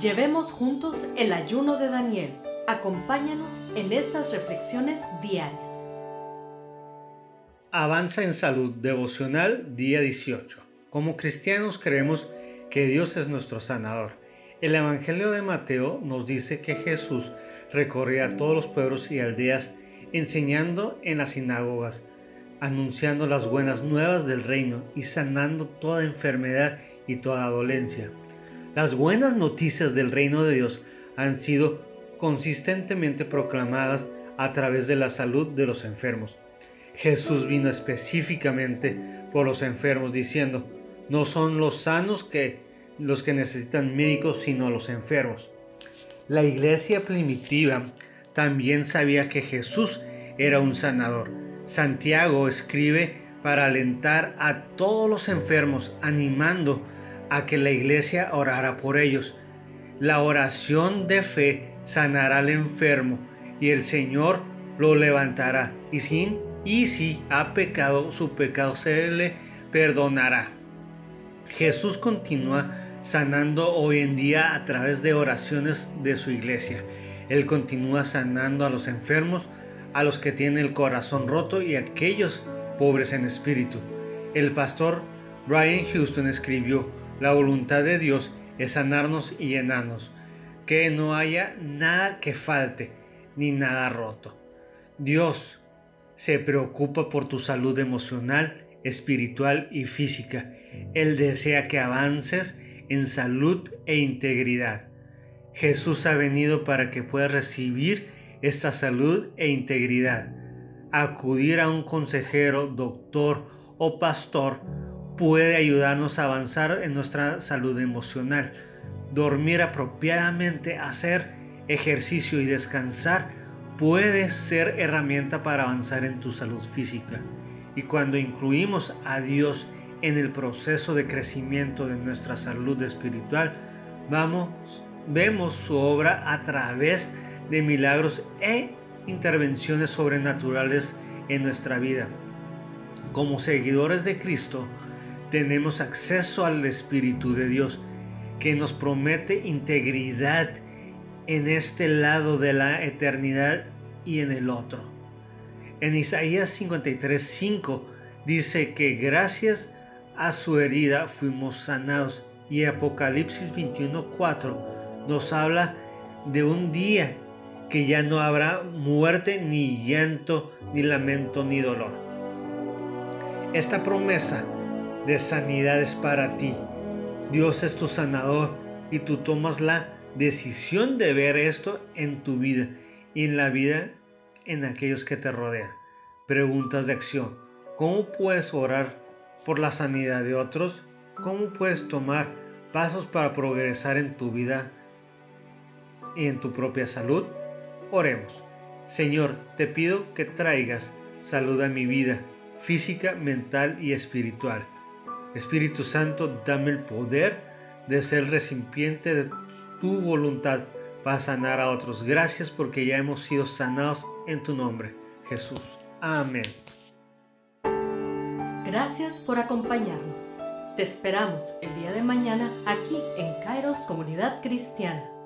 Llevemos juntos el ayuno de Daniel. Acompáñanos en estas reflexiones diarias. Avanza en salud devocional día 18. Como cristianos creemos que Dios es nuestro sanador. El Evangelio de Mateo nos dice que Jesús recorría todos los pueblos y aldeas enseñando en las sinagogas, anunciando las buenas nuevas del reino y sanando toda enfermedad y toda dolencia. Las buenas noticias del reino de Dios han sido consistentemente proclamadas a través de la salud de los enfermos. Jesús vino específicamente por los enfermos diciendo, no son los sanos que los que necesitan médicos, sino los enfermos. La iglesia primitiva también sabía que Jesús era un sanador. Santiago escribe para alentar a todos los enfermos, animando a que la iglesia orara por ellos. La oración de fe sanará al enfermo y el Señor lo levantará. Y, sin, y si ha pecado, su pecado se le perdonará. Jesús continúa sanando hoy en día a través de oraciones de su iglesia. Él continúa sanando a los enfermos, a los que tienen el corazón roto y a aquellos pobres en espíritu. El pastor Brian Houston escribió, la voluntad de Dios es sanarnos y llenarnos, que no haya nada que falte ni nada roto. Dios se preocupa por tu salud emocional, espiritual y física. Él desea que avances en salud e integridad. Jesús ha venido para que puedas recibir esta salud e integridad. Acudir a un consejero, doctor o pastor puede ayudarnos a avanzar en nuestra salud emocional. Dormir apropiadamente, hacer ejercicio y descansar puede ser herramienta para avanzar en tu salud física. Y cuando incluimos a Dios en el proceso de crecimiento de nuestra salud espiritual, vamos, vemos su obra a través de milagros e intervenciones sobrenaturales en nuestra vida. Como seguidores de Cristo, tenemos acceso al Espíritu de Dios que nos promete integridad en este lado de la eternidad y en el otro. En Isaías 53:5 dice que gracias a su herida fuimos sanados y Apocalipsis 21:4 nos habla de un día que ya no habrá muerte, ni llanto, ni lamento, ni dolor. Esta promesa de sanidad es para ti. Dios es tu sanador y tú tomas la decisión de ver esto en tu vida y en la vida en aquellos que te rodean. Preguntas de acción. ¿Cómo puedes orar por la sanidad de otros? ¿Cómo puedes tomar pasos para progresar en tu vida y en tu propia salud? Oremos. Señor, te pido que traigas salud a mi vida física, mental y espiritual. Espíritu Santo, dame el poder de ser recipiente de tu voluntad para sanar a otros. Gracias porque ya hemos sido sanados en tu nombre, Jesús. Amén. Gracias por acompañarnos. Te esperamos el día de mañana aquí en Kairos Comunidad Cristiana.